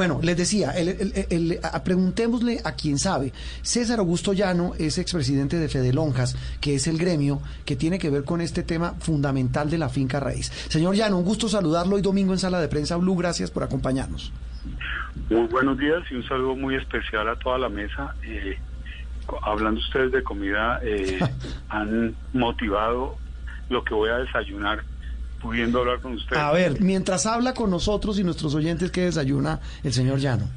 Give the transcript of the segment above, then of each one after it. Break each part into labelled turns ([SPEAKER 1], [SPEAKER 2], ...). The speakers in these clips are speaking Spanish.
[SPEAKER 1] Bueno, les decía, preguntémosle a quien sabe. César Augusto Llano es expresidente de Fede Lonjas, que es el gremio que tiene que ver con este tema fundamental de la finca raíz. Señor Llano, un gusto saludarlo hoy domingo en Sala de Prensa Blue. Gracias por acompañarnos.
[SPEAKER 2] Muy buenos días y un saludo muy especial a toda la mesa. Eh, hablando ustedes de comida, eh, han motivado lo que voy a desayunar pudiendo hablar con usted.
[SPEAKER 1] A ver, mientras habla con nosotros y nuestros oyentes, ¿qué desayuna el señor Llano?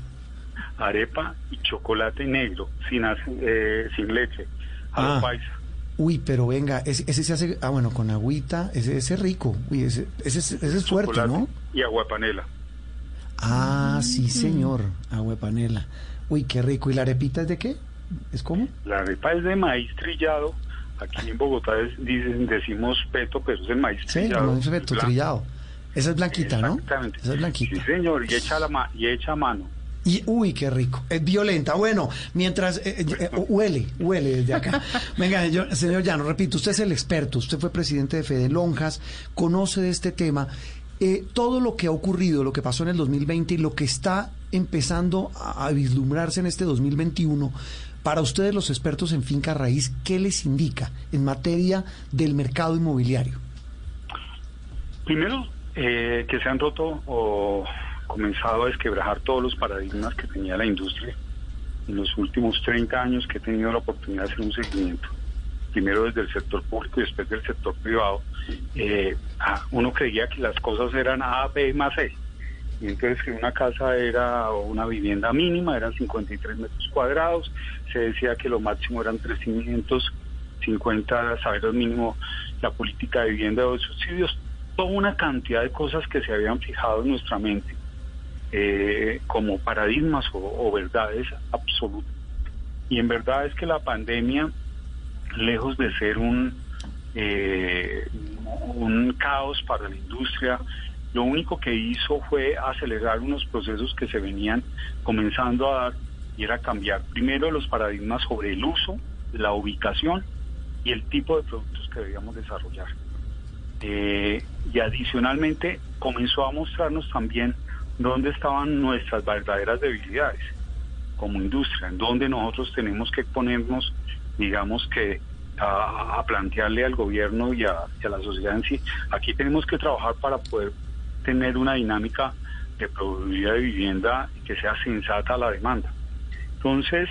[SPEAKER 2] Arepa y chocolate negro, sin, eh, sin leche, a ah. paisa.
[SPEAKER 1] Uy, pero venga, ese, se hace, ah, bueno, con agüita, ese, es rico, uy, ese, ese, ese es fuerte, ¿no?
[SPEAKER 2] Y agua panela.
[SPEAKER 1] Ah, sí, señor, agua panela. Uy, qué rico. ¿Y la arepita es de qué? ¿Es cómo?
[SPEAKER 2] La arepa es de maíz trillado Aquí en Bogotá dicen, decimos peto, pero es el maíz
[SPEAKER 1] sí,
[SPEAKER 2] trillado.
[SPEAKER 1] Sí, peto trillado. Esa es blanquita, ¿no?
[SPEAKER 2] Exactamente.
[SPEAKER 1] Esa es blanquita.
[SPEAKER 2] Sí, señor, y echa, la y echa mano.
[SPEAKER 1] Y, uy, qué rico. Es violenta. Bueno, mientras eh, eh, eh, huele, huele desde acá. Venga, yo, señor Llano, repito, usted es el experto, usted fue presidente de Fede Lonjas, conoce de este tema. todo lo que ha ocurrido, lo que pasó en el 2020 y lo que está empezando a, a vislumbrarse en este 2021, para ustedes los expertos en finca raíz, ¿qué les indica en materia del mercado inmobiliario?
[SPEAKER 2] Primero, eh, que se han roto o comenzado a desquebrajar todos los paradigmas que tenía la industria en los últimos 30 años que he tenido la oportunidad de hacer un seguimiento. Primero desde el sector público y después del sector privado. Eh, uno creía que las cosas eran A, B más C y entonces que una casa era una vivienda mínima, eran 53 metros cuadrados, se decía que lo máximo eran 350 salarios mínimo, la política de vivienda o de subsidios, toda una cantidad de cosas que se habían fijado en nuestra mente eh, como paradigmas o, verdades absolutas. Y en verdad es que la pandemia, lejos de ser un, eh, un caos para la industria, lo único que hizo fue acelerar unos procesos que se venían comenzando a dar y era cambiar primero los paradigmas sobre el uso, la ubicación y el tipo de productos que debíamos desarrollar. Eh, y adicionalmente comenzó a mostrarnos también dónde estaban nuestras verdaderas debilidades como industria, en dónde nosotros tenemos que ponernos, digamos que a, plantearle al gobierno y a la sociedad en sí, aquí tenemos que trabajar para poder tener una dinámica de productividad de vivienda que sea sensata a la demanda. Entonces,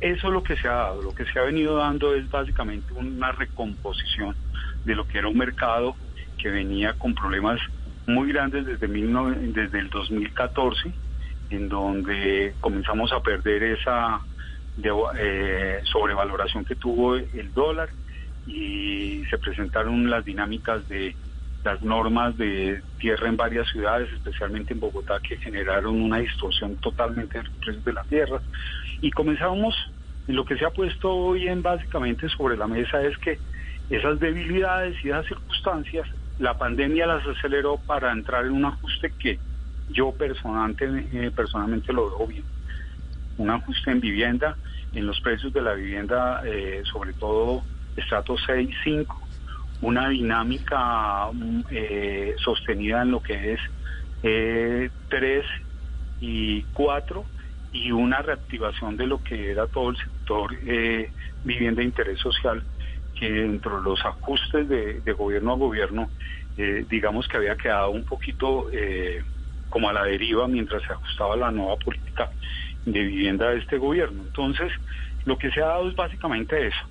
[SPEAKER 2] eso es lo que se ha dado. Lo que se ha venido dando es básicamente una recomposición de lo que era un mercado que venía con problemas muy grandes desde, desde el 2014, en donde comenzamos a perder esa eh, sobrevaloración que tuvo el dólar y se presentaron las dinámicas de las normas de tierra en varias ciudades, especialmente en Bogotá, que generaron una distorsión totalmente del precio de la tierra. Y comenzamos, lo que se ha puesto hoy en básicamente sobre la mesa es que esas debilidades y esas circunstancias, la pandemia las aceleró para entrar en un ajuste que yo personalmente, eh, personalmente lo veo bien. Un ajuste en vivienda, en los precios de la vivienda, eh, sobre todo estrato 6, 5, una dinámica mm, eh, sostenida en lo que es eh, 3 y 4 y una reactivación de lo que era todo el sector eh, vivienda de interés social que dentro de los ajustes de, gobierno a gobierno eh, digamos que había quedado un poquito como a la deriva mientras se ajustaba la nueva política de vivienda de este gobierno. Entonces lo que se ha dado es básicamente eso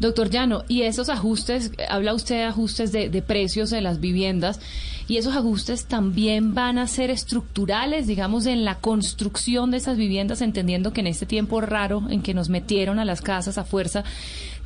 [SPEAKER 3] Doctor Llano, y esos ajustes, habla usted de ajustes de, de, precios de las viviendas, y esos ajustes también van a ser estructurales, digamos, en la construcción de esas viviendas, entendiendo que en este tiempo raro en que nos metieron a las casas a fuerza,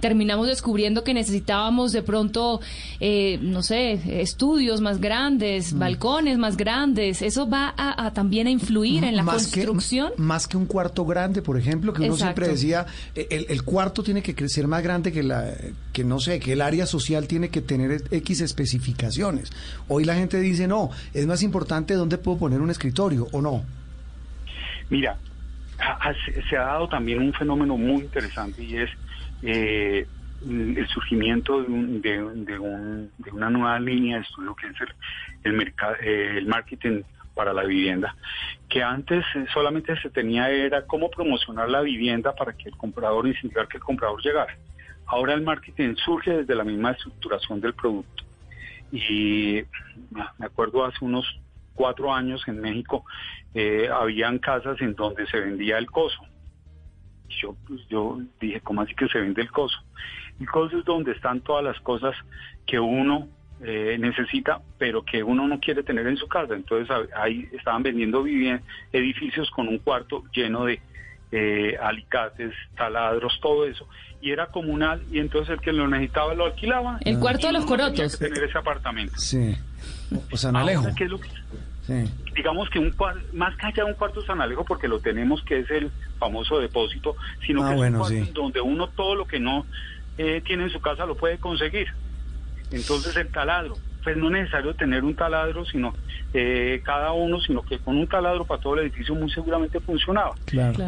[SPEAKER 3] terminamos descubriendo que necesitábamos de pronto, eh, no sé, estudios más grandes, mm. balcones más grandes. ¿Eso va a, también a influir en la construcción?
[SPEAKER 1] más que un cuarto grande, por ejemplo, que uno siempre decía, el, el, cuarto tiene que crecer más grande que la, que no sé, que el área social tiene que tener X especificaciones. Hoy la gente dice, no, es más importante dónde puedo poner un escritorio o no.
[SPEAKER 2] Mira, se ha dado también un fenómeno muy interesante y es eh, el surgimiento de, de, una nueva línea de estudio que es el, el, eh, el marketing para la vivienda, que antes solamente se tenía era cómo promocionar la vivienda para que el comprador, incentivar que el comprador llegara. Ahora el marketing surge desde la misma estructuración del producto. Y me acuerdo hace unos cuatro años en México, eh, habían casas en donde se vendía el coso. Yo, pues, yo dije, ¿cómo así que se vende el coso? El coso es donde están todas las cosas que uno eh, necesita, pero que uno no quiere tener en su casa. Entonces ahí estaban vendiendo edificios con un cuarto lleno de eh, alicates, taladros, todo eso. Y era comunal y entonces el que lo necesitaba lo alquilaba.
[SPEAKER 3] El cuarto de los corotos.
[SPEAKER 2] tener ese apartamento.
[SPEAKER 1] Sí. O San Alejo.
[SPEAKER 2] Digamos que un más que allá un cuarto San Alejo, porque lo tenemos que es el famoso depósito, sino ah, que es un cuarto donde uno todo lo que no eh, tiene en su casa lo puede conseguir. Entonces el taladro, pues no es necesario tener un taladro, sino eh, cada uno, sino que con un taladro para todo el edificio muy seguramente funcionaba.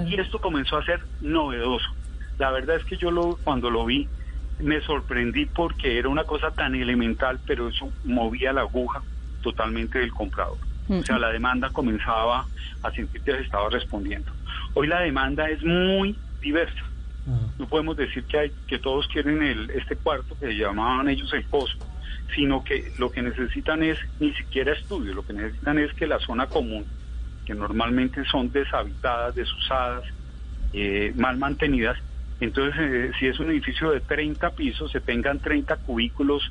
[SPEAKER 2] Y esto comenzó a ser novedoso. La verdad es que yo lo, cuando lo vi me sorprendí porque era una cosa tan elemental, pero eso movía la aguja totalmente del comprador. O sea, la demanda comenzaba a sentir que se estaba respondiendo. Hoy la demanda es muy diversa. No podemos decir que hay que todos quieren el, este cuarto que llamaban ellos el pozo, sino que lo que necesitan es ni siquiera estudio, lo que necesitan es que la zona común, que normalmente son deshabitadas, desusadas, eh, mal mantenidas, entonces eh, si es un edificio de 30 pisos, se tengan 30 cubículos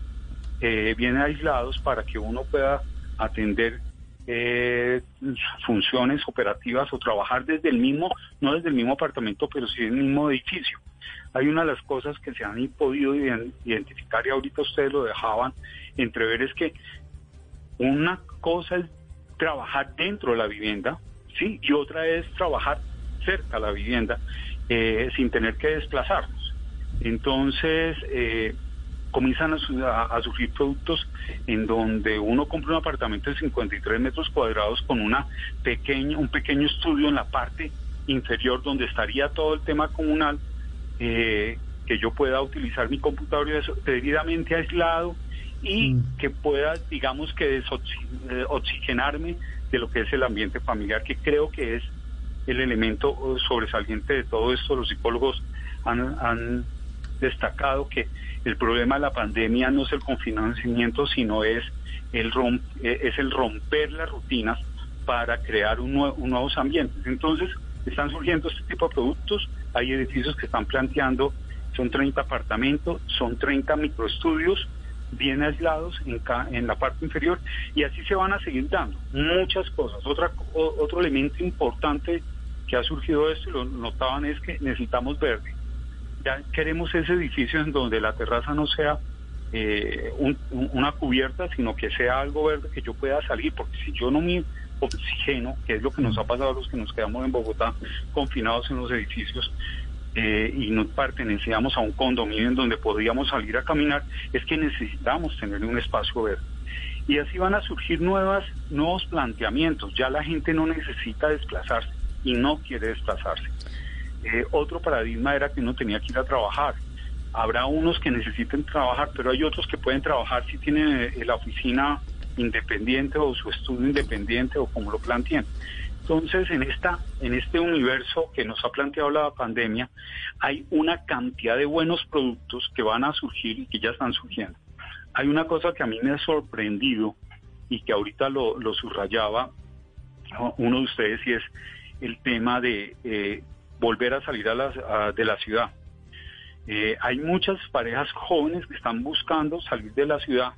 [SPEAKER 2] eh, bien aislados para que uno pueda atender eh, funciones operativas o trabajar desde el mismo, no desde el mismo apartamento, pero sí en el mismo edificio. Hay una de las cosas que se han podido identificar y ahorita ustedes lo dejaban entrever es que una cosa es trabajar dentro de la vivienda, sí, y otra es trabajar cerca de la vivienda eh, sin tener que desplazarnos. Entonces, eh, comienzan a, surgir productos en donde uno compra un apartamento de 53 metros cuadrados con una pequeña, un pequeño estudio en la parte inferior donde estaría todo el tema comunal, eh, que yo pueda utilizar mi computador debidamente aislado y mm. que pueda, digamos que eh, oxigenarme de lo que es el ambiente familiar, que creo que es el elemento sobresaliente de todo esto. Los psicólogos han, han destacado que el problema de la pandemia no es el confinamiento, sino es el, eh, es el romper las rutinas para crear un nuevos ambientes. Entonces, están surgiendo este tipo de productos. Hay edificios que están planteando, son 30 apartamentos, son 30 microestudios bien aislados en, en la parte inferior y así se van a seguir dando muchas cosas. Otra, otro elemento importante que ha surgido esto, y lo notaban, es que necesitamos verde ya queremos ese edificio en donde la terraza no sea eh, una cubierta, sino que sea algo verde que yo pueda salir, porque si yo no me oxigeno, que es lo que nos ha pasado a los que nos quedamos en Bogotá confinados en los edificios, eh, y no pertenecíamos a un condominio en donde podíamos salir a caminar, es que necesitamos tener un espacio verde. Y así van a surgir nuevas, nuevos planteamientos. Ya la gente no necesita desplazarse y no quiere desplazarse. Eh, otro paradigma era que uno tenía que ir a trabajar. Habrá unos que necesiten trabajar, pero hay otros que pueden trabajar si tienen eh, la oficina independiente o su estudio independiente o como lo plantean. Entonces, en esta, en este universo que nos ha planteado la pandemia, hay una cantidad de buenos productos que van a surgir y que ya están surgiendo. Hay una cosa que a mí me ha sorprendido y que ahorita lo, subrayaba uno de ustedes y es el tema de eh, volver a salir a de la ciudad. Eh, hay muchas parejas jóvenes que están buscando salir de la ciudad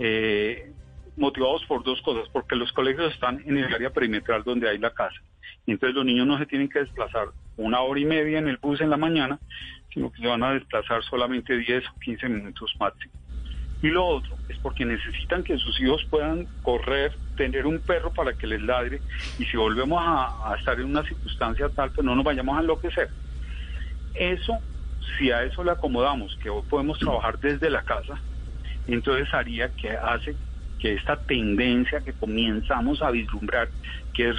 [SPEAKER 2] eh, motivados por dos cosas, porque los colegios están en el área perimetral donde hay la casa. Entonces los niños no se tienen que desplazar una hora y media en el bus en la mañana, sino que se van a desplazar solamente 10 o 15 minutos máximo. Y lo otro es porque necesitan que sus hijos puedan correr, tener un perro para que les ladre y si volvemos a, estar en una circunstancia tal, pues no nos vayamos a enloquecer. Eso, si a eso le acomodamos, que hoy podemos trabajar desde la casa, entonces haría que hace que esta tendencia que comenzamos a vislumbrar, que es,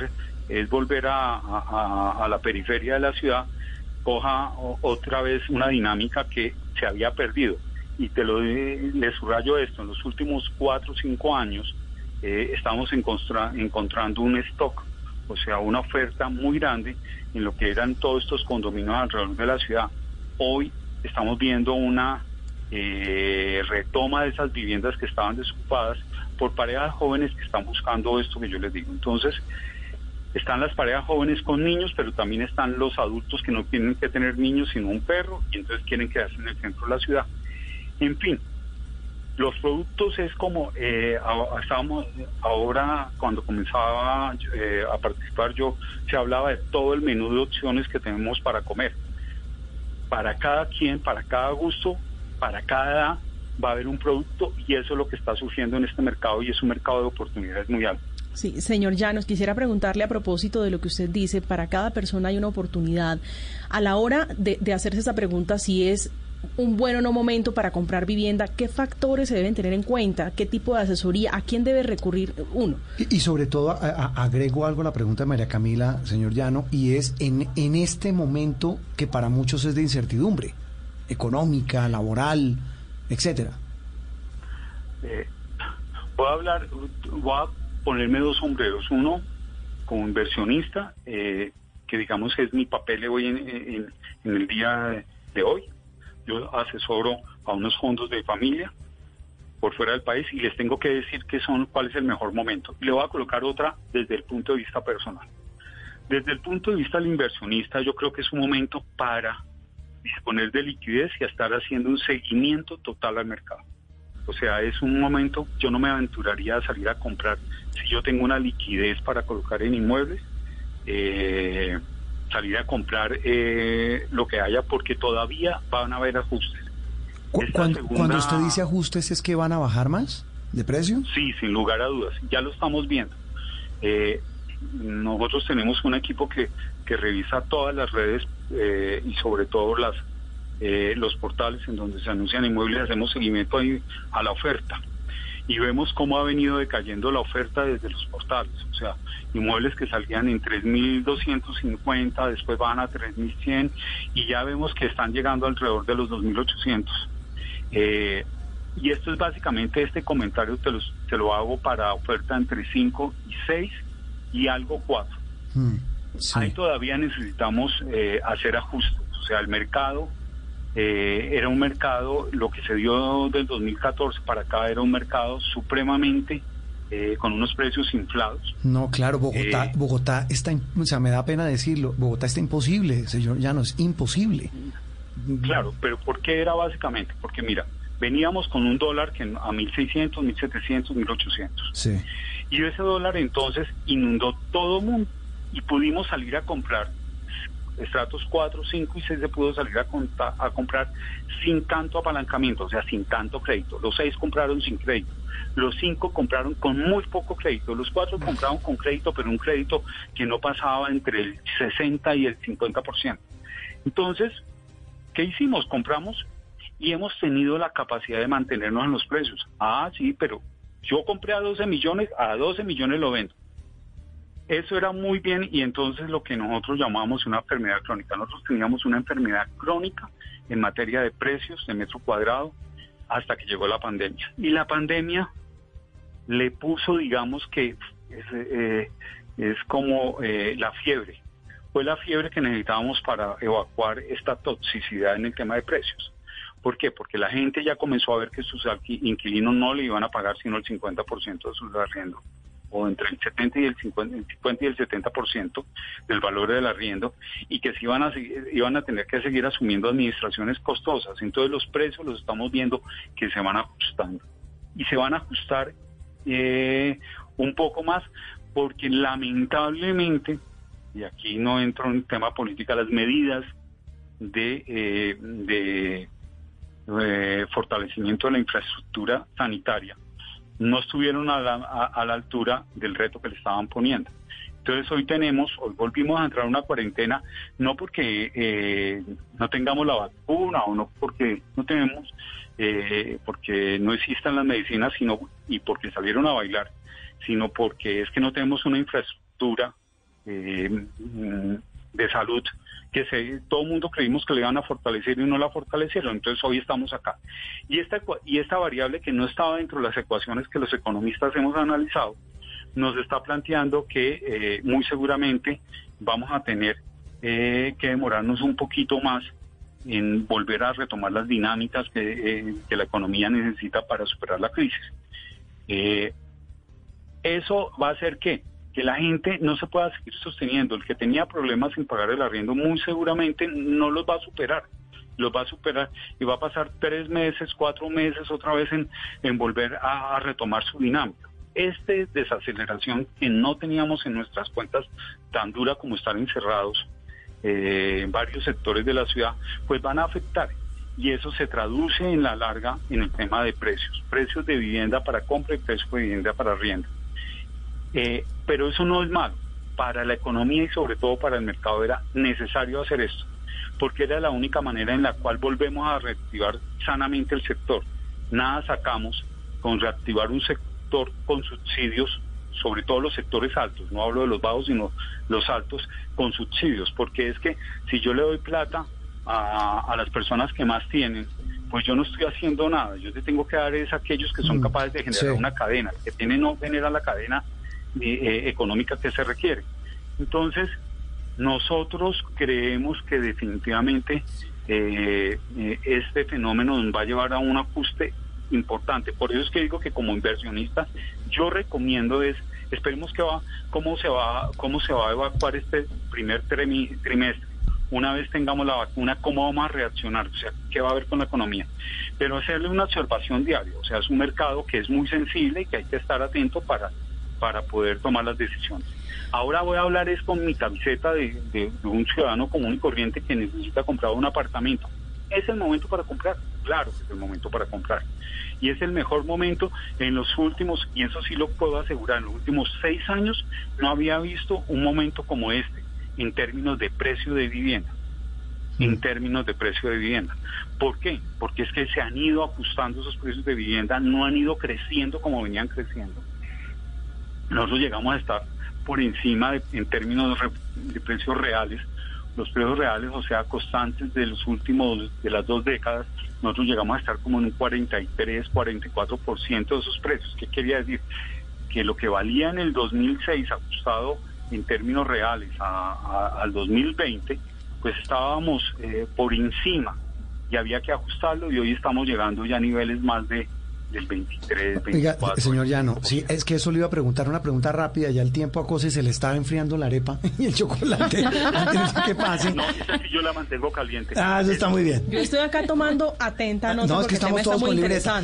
[SPEAKER 2] es volver a, a la periferia de la ciudad, coja otra vez una dinámica que se había perdido y te lo le subrayo esto, en los últimos cuatro o cinco años eh, estamos encontrando un stock, o sea, una oferta muy grande en lo que eran todos estos condominios alrededor de la ciudad. Hoy estamos viendo una eh, retoma de esas viviendas que estaban desocupadas por parejas jóvenes que están buscando esto que yo les digo. Entonces, están las parejas jóvenes con niños, pero también están los adultos que no tienen que tener niños sino un perro y entonces quieren quedarse en el centro de la ciudad. En fin, los productos es como eh, estábamos ahora cuando comenzaba eh, a participar yo se hablaba de todo el menú de opciones que tenemos para comer. Para cada quien, para cada gusto, para cada edad va a haber un producto y eso es lo que está surgiendo en este mercado y es un mercado de oportunidades muy alto.
[SPEAKER 4] Sí, señor Llanos, quisiera preguntarle a propósito de lo que usted dice, para cada persona hay una oportunidad. A la hora de, hacerse esa pregunta, si es un buen o no momento para comprar vivienda, ¿qué factores se deben tener en cuenta? ¿Qué tipo de asesoría? ¿A quién debe recurrir uno?
[SPEAKER 1] Y, sobre todo, agrego algo a la pregunta de María Camila, señor Llano, y es en, en este momento que para muchos es de incertidumbre económica, laboral, etcétera.
[SPEAKER 2] Eh, voy a hablar, voy a ponerme dos sombreros. Uno, como inversionista, eh, que digamos es mi papel hoy en, el día de hoy. Yo asesoro a unos fondos de familia por fuera del país y les tengo que decir que son cuál es el mejor momento. Le voy a colocar otra desde el punto de vista personal. Desde el punto de vista del inversionista, yo creo que es un momento para disponer de liquidez y estar haciendo un seguimiento total al mercado. O sea, es un momento, yo no me aventuraría a salir a comprar si yo tengo una liquidez para colocar en inmuebles, eh, salir a comprar eh, lo que haya porque todavía van a haber ajustes.
[SPEAKER 1] Cuando, cuando, usted dice ajustes, ¿es que van a bajar más de precio?
[SPEAKER 2] Sí, sin lugar a dudas, ya lo estamos viendo. Eh, nosotros tenemos un equipo que, que revisa todas las redes y sobre todo las eh, los portales en donde se anuncian inmuebles, hacemos seguimiento ahí a la oferta y vemos cómo ha venido decayendo la oferta desde los portales. O sea, inmuebles que salían en 3.250, después van a 3.100 y ya vemos que están llegando alrededor de los 2.800. Eh, y esto es básicamente este comentario, te, los, te lo hago para oferta entre 5 y 6 y algo 4. Hmm, ahí todavía necesitamos eh, hacer ajustes. O sea, el mercado eh, era un mercado, lo que se dio del 2014 para acá era un mercado supremamente eh, con unos precios inflados.
[SPEAKER 1] No, claro, Bogotá, eh, Bogotá está, o sea, me da pena decirlo, Bogotá está imposible, señor no es imposible.
[SPEAKER 2] Claro, pero ¿por qué era básicamente? Porque mira, veníamos con un dólar que a 1.600, 1.700, 1.800. Sí. Y ese dólar entonces inundó todo el mundo y pudimos salir a comprar estratos 4, 5 y 6 se pudo salir a, a comprar sin tanto apalancamiento, o sea, sin tanto crédito. Los 6 compraron sin crédito. Los 5 compraron con muy poco crédito. Los 4 compraron con crédito, pero un crédito que no pasaba entre el 60 y el 50%. Entonces, ¿qué hicimos? Compramos y hemos tenido la capacidad de mantenernos en los precios. Ah, sí, pero yo compré a 12 millones, a 12 millones lo vendo. Eso era muy bien y entonces lo que nosotros llamamos una enfermedad crónica. Nosotros teníamos una enfermedad crónica en materia de precios de metro cuadrado hasta que llegó la pandemia. Y la pandemia le puso, digamos que es, eh, como eh, la fiebre. Fue la fiebre que necesitábamos para evacuar esta toxicidad en el tema de precios. ¿Por qué? Porque la gente ya comenzó a ver que sus inquilinos no le iban a pagar sino el 50% de sus arriendos entre el 70 y el 50, y el 70% del valor del arriendo y que se iban a, iban a tener que seguir asumiendo administraciones costosas. Entonces los precios los estamos viendo que se van ajustando y se van a ajustar eh, un poco más porque lamentablemente, y aquí no entro en tema política, las medidas de, eh, de eh, fortalecimiento de la infraestructura sanitaria no estuvieron a la, a, la altura del reto que le estaban poniendo. Entonces hoy tenemos, hoy volvimos a entrar a una cuarentena, no porque eh, no tengamos la vacuna o no porque no tenemos, eh, porque no existan las medicinas, sino y porque salieron a bailar, sino porque es que no tenemos una infraestructura eh, de salud que todo el mundo creímos que le iban a fortalecer y no la fortalecieron. Entonces hoy estamos acá. Y esta, y esta variable que no estaba dentro de las ecuaciones que los economistas hemos analizado, nos está planteando que eh, muy seguramente vamos a tener eh, que demorarnos un poquito más en volver a retomar las dinámicas que, eh, que la economía necesita para superar la crisis. eso va a hacer que que la gente no se pueda seguir sosteniendo. El que tenía problemas en pagar el arriendo muy seguramente no los va a superar. Los va a superar y va a pasar tres meses, cuatro meses otra vez en, en volver a, retomar su dinámica. Esta desaceleración que no teníamos en nuestras cuentas tan dura como estar encerrados eh, en varios sectores de la ciudad, pues van a afectar y eso se traduce en la larga en el tema de precios, precios de vivienda para compra y precios de vivienda para arriendo. Eh, pero eso no es malo. Para la economía y sobre todo para el mercado era necesario hacer esto, porque era la única manera en la cual volvemos a reactivar sanamente el sector. Nada sacamos con reactivar un sector con subsidios, sobre todo los sectores altos, no hablo de los bajos, sino los altos con subsidios, porque es que si yo le doy plata a, las personas que más tienen, pues yo no estoy haciendo nada. Yo te tengo que dar es a aquellos que son mm, capaces de generar una cadena. que tienen no genera la cadena eh, económica que se requiere. Entonces, nosotros creemos que definitivamente eh, eh, este fenómeno nos va a llevar a un ajuste importante. Por eso es que digo que como inversionista yo recomiendo es esperemos que va cómo se va cómo se va a evacuar este primer trimestre. Una vez tengamos la vacuna, cómo vamos a reaccionar, o sea, qué va a haber con la economía. Pero hacerle una observación diaria, o sea, es un mercado que es muy sensible y que hay que estar atento para para poder tomar las decisiones. Ahora voy a hablar es con mi camiseta de, un ciudadano común y corriente que necesita comprar un apartamento. ¿Es el momento para comprar? Claro que es el momento para comprar. Y es el mejor momento en los últimos, y eso sí lo puedo asegurar, en los últimos seis años no había visto un momento como este en términos de precio de vivienda en mm. términos de precio de vivienda. ¿Por qué? Porque es que se han ido ajustando esos precios de vivienda, no han ido creciendo como venían creciendo nosotros llegamos a estar por encima en términos de, precios reales, los precios reales, o sea, constantes de los últimos, de las dos décadas, nosotros llegamos a estar como en un 43, 44% de esos precios. ¿Qué quería decir? Que lo que valía en el 2006 ajustado en términos reales al 2020, pues estábamos eh, por encima y había que ajustarlo y hoy estamos llegando ya a niveles más de del 23, 24.
[SPEAKER 1] Oiga, señor Llano, sí, es que eso le iba a preguntar una pregunta rápida, ya el tiempo a cosas se le estaba enfriando la arepa y el chocolate antes
[SPEAKER 2] de que pase. No, yo la mantengo caliente.
[SPEAKER 1] Ah, eso está muy bien.
[SPEAKER 4] Yo estoy acá tomando atenta
[SPEAKER 1] no, no es que estamos todos con libreta.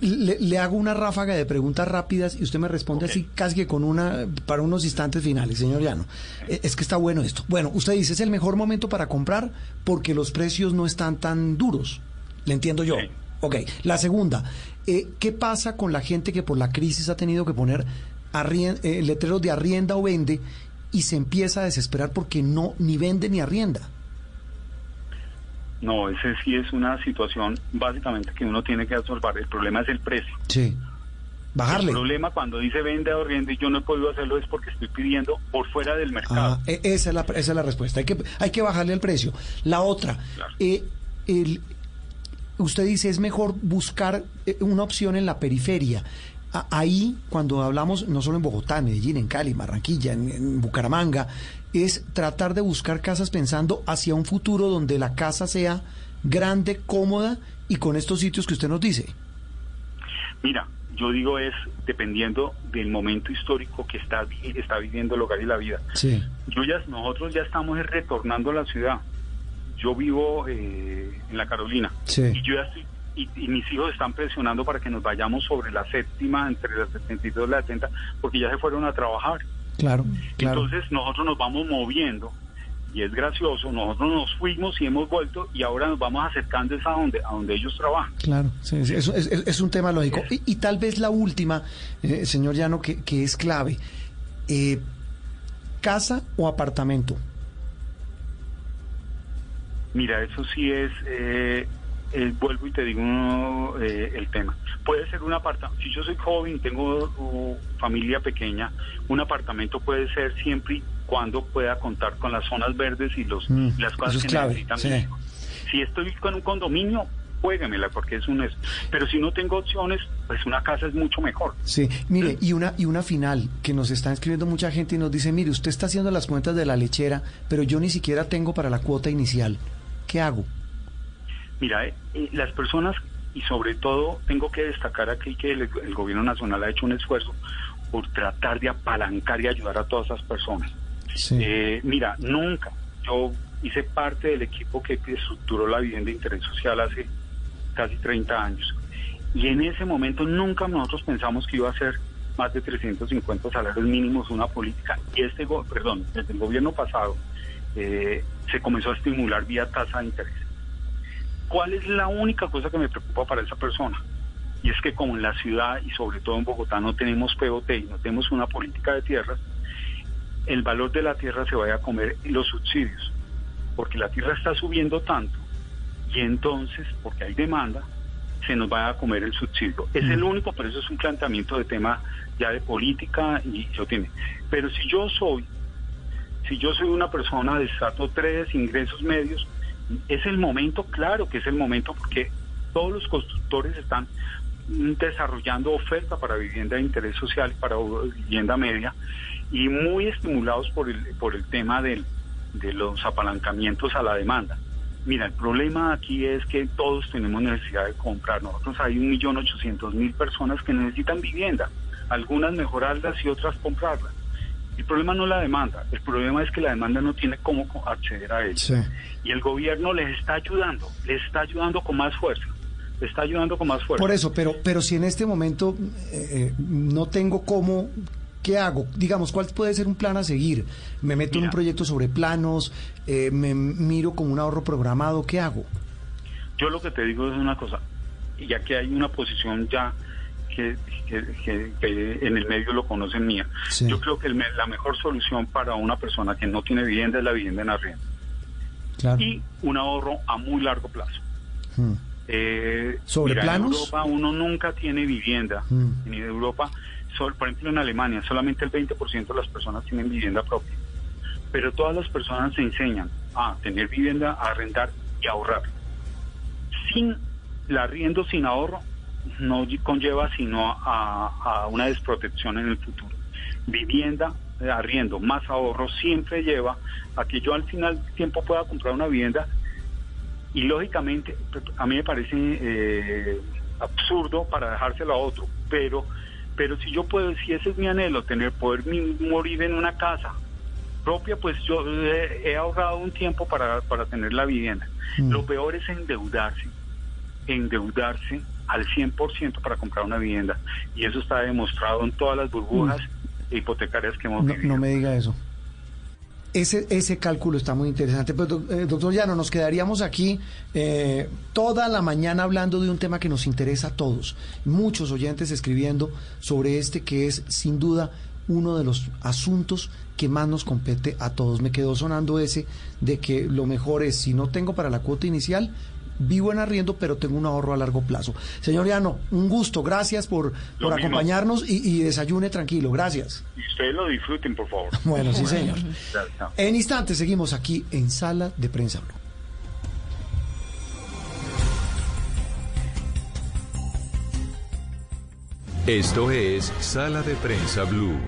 [SPEAKER 1] Le, hago una ráfaga de preguntas rápidas y usted me responde así casi que con una para unos instantes finales, señor Llano. Eh, es que está bueno esto. Bueno, usted dice, es el mejor momento para comprar porque los precios no están tan duros. Le entiendo yo. Ok, la segunda, eh, ¿qué pasa con la gente que por la crisis ha tenido que poner eh, letreros de arrienda o vende y se empieza a desesperar porque no ni vende ni arrienda?
[SPEAKER 2] No, ese sí es una situación básicamente que uno tiene que absorber. El problema es el precio.
[SPEAKER 1] Sí. Bajarle.
[SPEAKER 2] El problema cuando dice vende o arrienda y yo no he podido hacerlo es porque estoy pidiendo por fuera del mercado. Ah,
[SPEAKER 1] esa, es la, esa es la respuesta. Hay que, hay que bajarle el precio. La otra, eh, el, usted dice es mejor buscar eh, una opción en la periferia. Ahí, cuando hablamos, no solo en Bogotá, en Medellín, en Cali, Barranquilla, en, Bucaramanga, es tratar de buscar casas pensando hacia un futuro donde la casa sea grande, cómoda y con estos sitios que usted nos dice.
[SPEAKER 2] Mira, yo digo es dependiendo del momento histórico que está, está viviendo el hogar y la vida.
[SPEAKER 1] Sí.
[SPEAKER 2] Yo ya, nosotros ya estamos retornando a la ciudad yo vivo eh, en la Carolina y yo ya y, mis hijos están presionando para que nos vayamos sobre la séptima, entre las 72 y las 70, porque ya se fueron a trabajar.
[SPEAKER 1] Claro,
[SPEAKER 2] Entonces nosotros nos vamos moviendo y es gracioso, nosotros nos fuimos y hemos vuelto y ahora nos vamos acercando a donde, a donde ellos trabajan.
[SPEAKER 1] Claro, es, un tema lógico. Y, tal vez la última, eh, señor Llano, que, que es clave. Eh, ¿Casa o apartamento?
[SPEAKER 2] Mira, eso sí es, eh, vuelvo y te digo eh, el tema. Puede ser un apartamento, si yo soy joven y tengo uh, familia pequeña, un apartamento puede ser siempre cuando pueda contar con las zonas verdes y los
[SPEAKER 1] Mm,
[SPEAKER 2] las cosas
[SPEAKER 1] eso es
[SPEAKER 2] que
[SPEAKER 1] clave,
[SPEAKER 2] necesitan.
[SPEAKER 1] sí.
[SPEAKER 2] Si estoy con un condominio, juéguemela porque es un... es- Pero si no tengo opciones, pues una casa es mucho mejor.
[SPEAKER 1] Sí, mire, y una, y una final que nos está escribiendo mucha gente y nos dice, mire, usted está haciendo las cuentas de la lechera, pero yo ni siquiera tengo para la cuota inicial. ¿Qué hago?
[SPEAKER 2] Mira, eh, eh, las personas, y sobre todo tengo que destacar aquí que el, el gobierno nacional ha hecho un esfuerzo por tratar de apalancar y ayudar a todas esas personas.
[SPEAKER 1] Sí.
[SPEAKER 2] Eh, mira, nunca. Yo hice parte del equipo que estructuró la vivienda de interés social hace casi 30 años. Y en ese momento nunca nosotros pensamos que iba a ser más de 350 salarios mínimos una política. Y este, perdón, desde el gobierno pasado eh, se comenzó a estimular vía tasa de interés. ¿Cuál es la única cosa que me preocupa para esa persona? Y es que como en la ciudad y sobre todo en Bogotá no tenemos POT y no tenemos una política de tierras, el valor de la tierra se vaya a comer los subsidios, porque la tierra está subiendo tanto y entonces, porque hay demanda, se nos va a comer el subsidio. Es el único, pero eso es un planteamiento de tema ya de política y lo tiene. Pero si yo soy, si yo soy una persona de estrato 3, ingresos medios, es el momento, claro que es el momento, porque todos los constructores están desarrollando oferta para vivienda de interés social, para vivienda media, y muy estimulados por el, por el tema de los apalancamientos a la demanda. Mira, el problema aquí es que todos tenemos necesidad de comprar. Nosotros hay un millón ochocientos mil personas que necesitan vivienda, algunas mejorarlas y otras comprarlas. El problema no es la demanda, el problema es que la demanda no tiene cómo acceder a ella.
[SPEAKER 1] Sí.
[SPEAKER 2] Y el gobierno les está ayudando, les está ayudando con más fuerza, está ayudando con más fuerza.
[SPEAKER 1] Por eso, pero, pero si en este momento eh, eh, no tengo cómo, ¿qué hago? Digamos, ¿cuál puede ser un plan a seguir? ¿Me meto en un proyecto sobre planos? Eh, ¿Me miro como un ahorro programado? ¿Qué hago?
[SPEAKER 2] Yo lo que te digo es una cosa, y ya que hay una posición ya que, que- que- que en el medio lo conocen mía,
[SPEAKER 1] Sí.
[SPEAKER 2] yo creo que el la mejor solución para una persona que no tiene vivienda es la vivienda en arriendo
[SPEAKER 1] Claro.
[SPEAKER 2] y un ahorro a muy largo plazo.
[SPEAKER 1] Hmm.
[SPEAKER 2] Eh,
[SPEAKER 1] ¿Sobre
[SPEAKER 2] mira,
[SPEAKER 1] planos?
[SPEAKER 2] En Europa uno nunca tiene vivienda.
[SPEAKER 1] Mm.
[SPEAKER 2] En Europa, sol- por ejemplo en Alemania, solamente el 20% de las personas tienen vivienda propia. Pero todas las personas se enseñan a tener vivienda, a arrendar y a ahorrar. Sin el arriendo, sin ahorro, no lle- conlleva sino a, a una desprotección en el futuro. Vivienda, eh, arriendo, más ahorro, siempre lleva a que yo al final del tiempo pueda comprar una vivienda y lógicamente a mí me parece eh, absurdo para dejárselo a otro, pero pero si yo puedo, si ese es mi anhelo, tener poder morir en una casa propia, pues yo he ahorrado un tiempo para, para tener la vivienda.
[SPEAKER 1] Mm.
[SPEAKER 2] Lo peor es endeudarse, endeudarse al 100% para comprar una vivienda. Y eso está demostrado en todas las burbujas hipotecarias que hemos
[SPEAKER 1] No,
[SPEAKER 2] vivido.
[SPEAKER 1] no me diga eso. Ese, ese cálculo está muy interesante. Pues, eh, doctor Llano, nos quedaríamos aquí eh, toda la mañana hablando de un tema que nos interesa a todos. Muchos oyentes escribiendo sobre este que es sin duda uno de los asuntos que más nos compete a todos. Me quedó sonando ese de que lo mejor es, si no tengo para la cuota inicial, vivo en arriendo, pero tengo un ahorro a largo plazo. Señor Llano, un gusto. Gracias por, por acompañarnos y, y desayune tranquilo. Gracias.
[SPEAKER 2] Y ustedes lo disfruten, por favor.
[SPEAKER 1] Bueno, sí, señor. En instantes seguimos aquí en Sala de Prensa Blue.
[SPEAKER 5] Esto es Sala de Prensa Blue.